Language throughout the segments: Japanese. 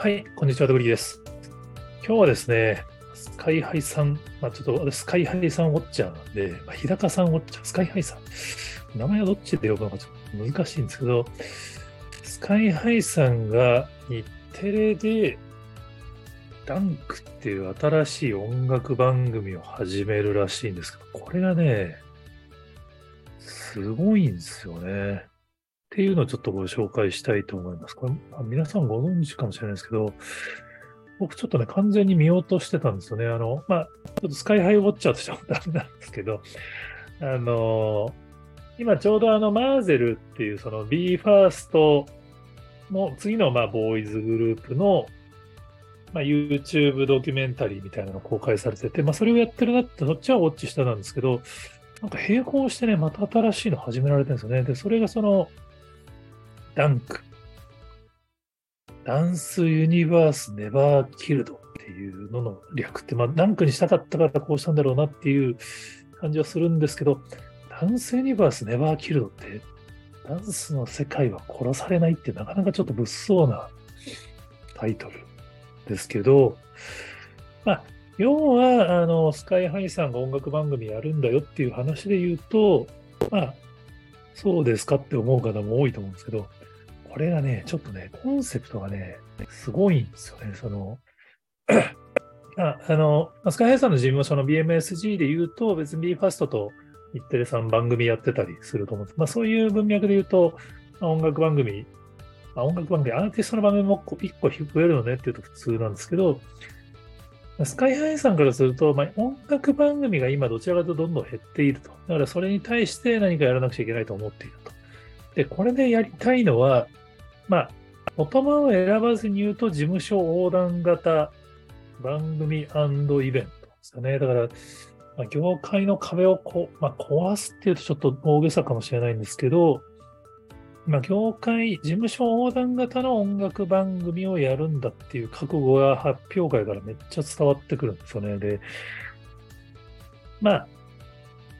はい、こんにちは、ドグリーです。今日はですね、スカイハイさん、まあ、ちょっと、スカイハイさんウォッチャーなんで、まあ、日高さんウォッチャー、スカイハイさん、名前はどっちで呼ぶのかちょっと難しいんですけど、スカイハイさんが日テレで、ダンクっていう新しい音楽番組を始めるらしいんですけど、これがね、すごいんですよね。っていうのをちょっとご紹介したいと思います。これ、皆さんご存知かもしれないですけど、僕ちょっとね、完全に見落としてたんですよね。あの、まあ、ちょっとスカイハイウォッチャーとしてはダメなんですけど、あの、今ちょうどあの、マーゼルっていうその BE:FIRST の次のまあ、ボーイズグループの、まあ、YouTube ドキュメンタリーみたいなの公開されてて、まあ、それをやってるなって、そっちはウォッチしたなんですけど、なんか並行してね、また新しいの始められてるんですよね。で、それがその、ダンク。ダンスユニバースネバーキルドっていうのの略って、まあ、ダンクにしたかったからこうしたんだろうなっていう感じはするんですけど、ダンスユニバースネバーキルドって、ダンスの世界は殺されないってなかなかちょっと物騒なタイトルですけど、まあ、要は、あの、スカイハイさんが音楽番組やるんだよっていう話で言うと、まあ、そうですかって思う方も多いと思うんですけど、これがね、ちょっとね、コンセプトがね、すごいんですよね。その、ああの、スカイハイさんの事務所の BMSG で言うと、別に BE:FIRST と日テレさん番組やってたりすると思うんです。まあそういう文脈で言うと、ま、音楽番組、まあ、音楽番組、アーティストの番組も1個増えるのねっていうと普通なんですけど、スカイハイさんからすると、まあ、音楽番組が今どちらかとどんどん減っていると。だからそれに対して何かやらなくちゃいけないと思っていると。で、これでやりたいのは、まあ、言葉を選ばずに言うと事務所横断型番組イベントですよね。だから、まあ、業界の壁をこ、まあ、壊すっていうとちょっと大げさかもしれないんですけど、まあ、業界、事務所横断型の音楽番組をやるんだっていう覚悟が発表会からめっちゃ伝わってくるんですよね。で、まあ、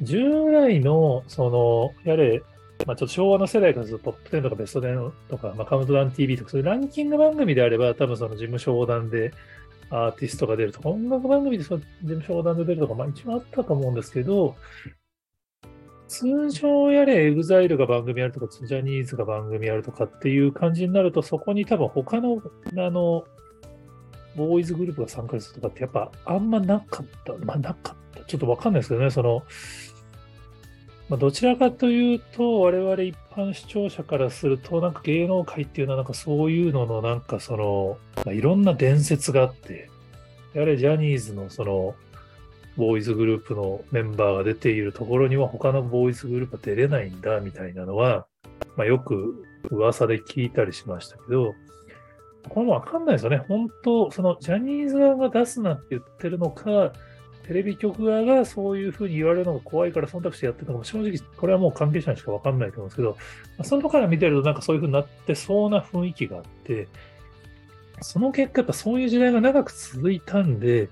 従来の、その、やれ、まあ、ちょっと昭和の世代からするとトップ10とかベスト10とか、まあ、カウントダウン TV とか、そういうランキング番組であれば、多分その事務所横断でアーティストが出るとか、音楽番組でその事務所横断で出るとか、まあ一応あったと思うんですけど、通常やれ、 EXILE が番組やるとか、ジャニーズが番組やるとかっていう感じになると、そこに多分他の、あの、ボーイズグループが参加するとかってやっぱあんまなかった。まあなかった。ちょっとわかんないですけどね、その、まあ、どちらかというと、我々一般視聴者からすると、なんか芸能界っていうのはなんかそういうののなんかその、まあ、いろんな伝説があって、やれジャニーズのその、ボーイズグループのメンバーが出ているところには他のボーイズグループは出れないんだみたいなのは、まあ、よく噂で聞いたりしましたけど、これもわかんないですよね。本当、そのジャニーズ側が出すなって言ってるのか、テレビ局側がそういうふうに言われるのが怖いから忖度してやってるのも正直これはもう関係者にしかわかんないと思うんですけど、そのから見てるとなんかそういうふうになってそうな雰囲気があって、その結果やっぱそういう時代が長く続いたんで、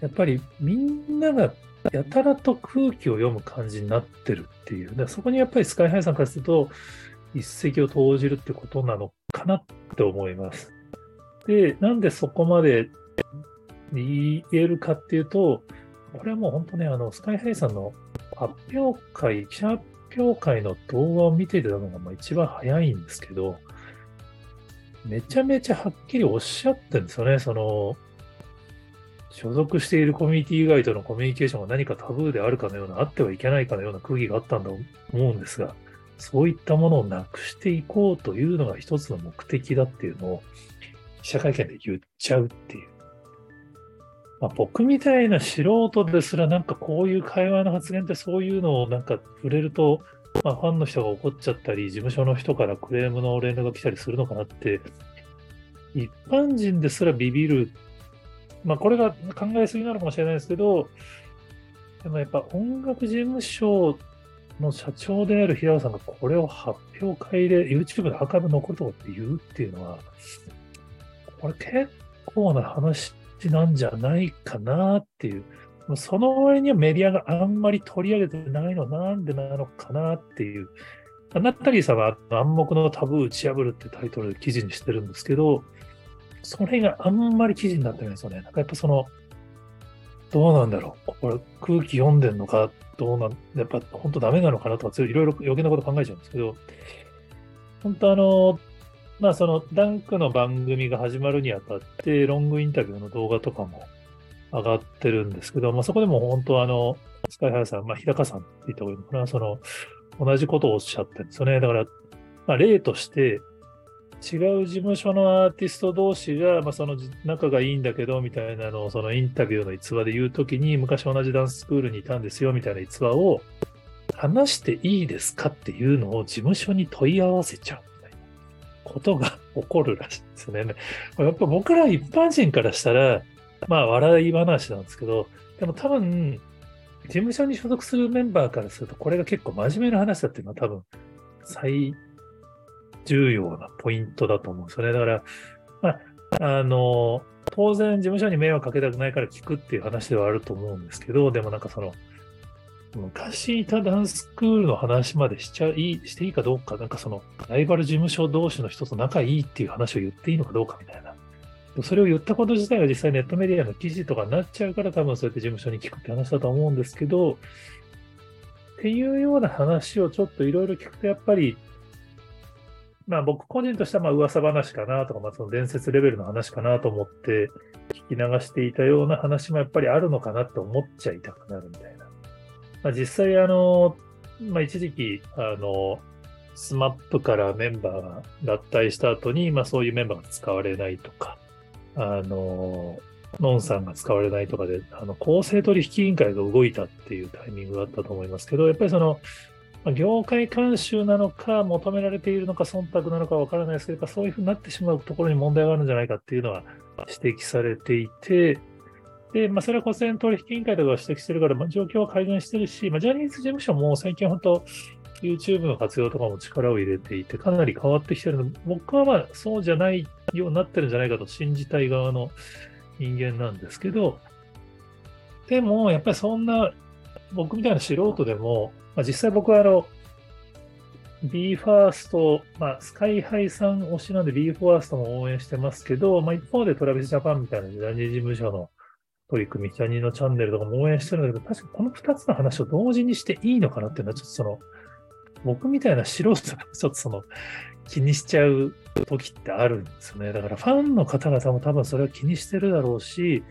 やっぱりみんながやたらと空気を読む感じになってるっていう。そこにやっぱりスカイハイさんからすると、一石を投じるってことなのかなって思います。で、なんでそこまで言えるかっていうと、これはもう本当ね、あの、スカイハイさんの発表会、記者発表会の動画を見ていたのがまあ一番早いんですけど、めちゃめちゃはっきりおっしゃってるんですよね。その、所属しているコミュニティ以外とのコミュニケーションが何かタブーであるかのような、あってはいけないかのような空気があったんだと思うんですが、そういったものをなくしていこうというのが一つの目的だっていうのを記者会見で言っちゃうっていう。まあ、僕みたいな素人ですらなんかこういう会話の発言ってそういうのをなんか触れると、まあ、ファンの人が怒っちゃったり、事務所の人からクレームの連絡が来たりするのかなって、一般人ですらビビる。まあこれが考えすぎなのかもしれないですけど、でもやっぱ音楽事務所の社長である平野さんがこれを発表会で YouTube でアーカイブ残るとかって言うっていうのは、これ結構な話なんじゃないかなっていう。その割にはメディアがあんまり取り上げてないのなんでなのかなっていう。ナッタリーさんは暗黙のタブー打ち破るってタイトルで記事にしてるんですけど、それがあんまり記事になってないんですよね。なんかやっぱその、どうなんだろう。これ空気読んでんのか、どうなん、やっぱ本当ダメなのかなとか、いろいろ余計なこと考えちゃうんですけど、本当あの、まあそのダンクの番組が始まるにあたって、ロングインタビューの動画とかも上がってるんですけど、まあそこでも本当あの、スカイハイさん、まあ日高さんって言った方がいいのかな、その、同じことをおっしゃってるんですよね。だから、まあ例として、違う事務所のアーティスト同士が、まあ、その仲がいいんだけどみたいなのをそのインタビューの逸話で言うときに昔同じダンススクールにいたんですよみたいな逸話を話していいですかっていうのを事務所に問い合わせちゃうことが起こるらしいですね。やっぱ僕ら一般人からしたら、まあ笑い話なんですけど、でも多分、事務所に所属するメンバーからすると、これが結構真面目な話だっていうのは多分、最重要なポイントだと思うんですよね。だから、まあ、あの、当然事務所に迷惑かけたくないから聞くっていう話ではあると思うんですけど、でもなんかその、昔いたダンススクールの話までしちゃい、していいかどうか、なんかその、ライバル事務所同士の人と仲いいっていう話を言っていいのかどうかみたいな。それを言ったこと自体が実際ネットメディアの記事とかになっちゃうから多分そうやって事務所に聞くって話だと思うんですけど、っていうような話をちょっといろいろ聞くとやっぱりまあ僕個人としてはまあ噂話かなとか、まあその伝説レベルの話かなと思って聞き流していたような話もやっぱりあるのかなって思っちゃいたくなるみたいな。まあ実際あの、まあ一時期、あの、 SMAP からメンバーが脱退した後に、まあそういうメンバーが使われないとか、あの、のんさんが使われないとかで、あの、公正取引委員会が動いたっていうタイミングがあったと思いますけど、やっぱりその、業界慣習なのか、求められているのか、忖度なのかわからないですけど、そういうふうになってしまうところに問題があるんじゃないかっていうのは指摘されていて、で、まあ、それは国税取引委員会とかが指摘してるから、まあ、状況は改善してるし、まあ、ジャニーズ事務所も最近本当、YouTube の活用とかも力を入れていて、かなり変わってきてるの。で、僕はまあそうじゃないようになってるんじゃないかと信じたい側の人間なんですけど、でも、やっぱりそんな、僕みたいな素人でも、まあ、実際僕はあの、BE:FIRST、まあ、スカイハイさん推しなんで BE:FIRST も応援してますけど、まあ、一方で TravisJapan みたいなジャニーズ事務所の取り組み、ジャニーのチャンネルとかも応援してるんだけど、確かこの二つの話を同時にしていいのかなっていうのは、ちょっとその、僕みたいな素人がちょっとその、気にしちゃう時ってあるんですよね。だからファンの方々も多分それは気にしてるだろうし、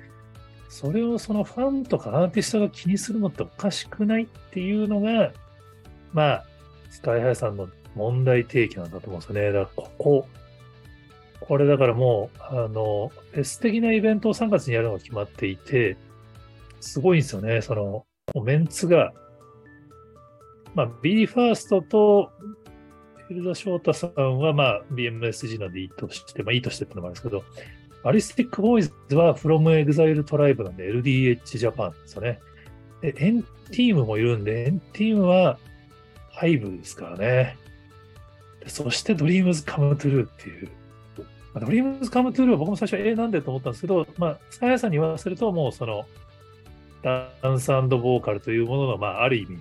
それをそのファンとかアーティストが気にするのっておかしくないっていうのが、まあ、スカイハイさんの問題提起なんだと思うんですよね。だからここ、これだからもう、あの、フェス的なイベントを3月にやるのが決まっていて、すごいんですよね。その、メンツが、まあ、b ファーストと、フィルダ・ショータさんは、まあ、BMSG なんでいいとして、まあ、いいとしてってのもあるんですけど、BALLISTIK BOYZ は From Exile Tribe なんで LDH ジャパンですよね。で、&TEAM もいるんで、&TEAM は HYBE ですからね。そして DREAMS COME TRUE っていう。 DREAMS COME TRUE は僕も最初、えー、なんでと思ったんですけど、まあ、さやさんに言わせると、もうその、ダンスボーカルというものの、まあ、ある意味、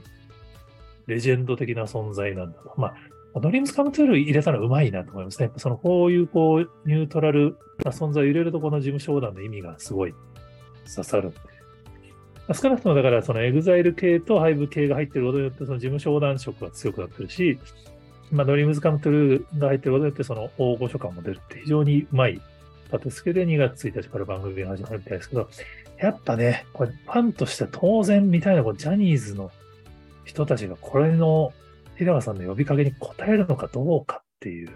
レジェンド的な存在なんだと。まあ、 DREAMS COME TRUE 入れたのはうまいなと思いますね。その、こういう、こう、ニュートラルな存在を入れると、この事務所横断の意味がすごい刺さるんで。少なくともだから、その EXILE 系と HYBE 系が入っていることによって、その事務所横断色が強くなってるし、まあ、 DREAMS COME TRUE が入ってることによって、その大御所感も出るって非常にうまい立て付けで2月1日から番組が始まるみたいですけど、やっぱね、これファンとして当然みたいな、こジャニーズの人たちがこれの日高さんの呼びかけに応えるのかどうかっていう、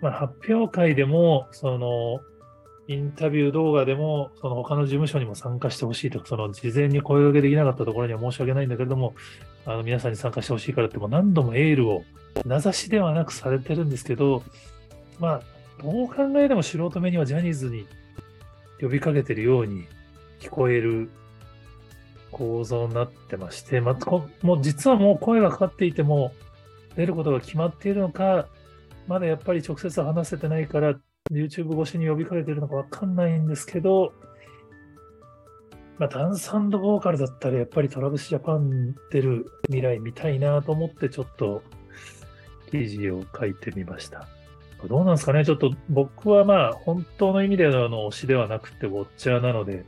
まあ、発表会でも、その、インタビュー動画でも、その他の事務所にも参加してほしいとか、その事前に声掛けできなかったところには申し訳ないんだけれども、あの皆さんに参加してほしいからってもう何度もエールを名指しではなくされてるんですけど、まあ、どう考えても素人目にはジャニーズに呼びかけてるように聞こえる構造になってまして、まあ、もう実はもう声がかかっていても出ることが決まっているのか、まだやっぱり直接話せてないから YouTube 越しに呼びかけてるのかわかんないんですけど、まあ、ダンスボーカルだったらやっぱりトラブスジャパン出る未来見たいなと思ってちょっと記事を書いてみました。どうなんですかね、ちょっと僕はまあ、本当の意味での推しではなくて、ウォッチャーなので、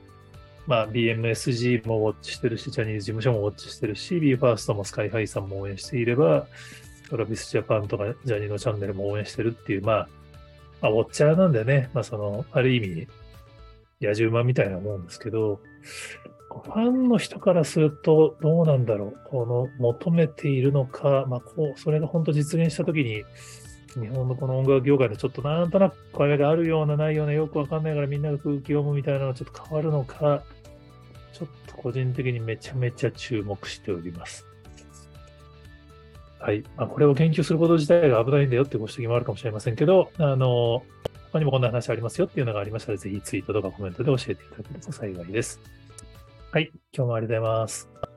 まあ、BMSG もウォッチしてるし、ジャニーズ事務所もウォッチしてるし、BE:FIRST もスカイハイさんも応援していれば、トラビスジャパンとかジャニーのチャンネルも応援してるっていう、まあ、まあ、ウォッチャーなんでね、まあ、その、ある意味、野獣馬みたいなもんですけど、ファンの人からするとどうなんだろう。この求めているのか、まあ、こう、それが本当実現したときに、日本のこの音楽業界でちょっとなんとなく声があるようなないようなよくわかんないからみんなが空気読むみたいなのがちょっと変わるのか、ちょっと個人的にめちゃめちゃ注目しております。はい。まあ、これを研究すること自体が危ないんだよってご指摘もあるかもしれませんけど、あの、他にもこんな話ありますよっていうのがありましたら、ぜひツイートとかコメントで教えていただけると幸いです。はい。今日もありがとうございます。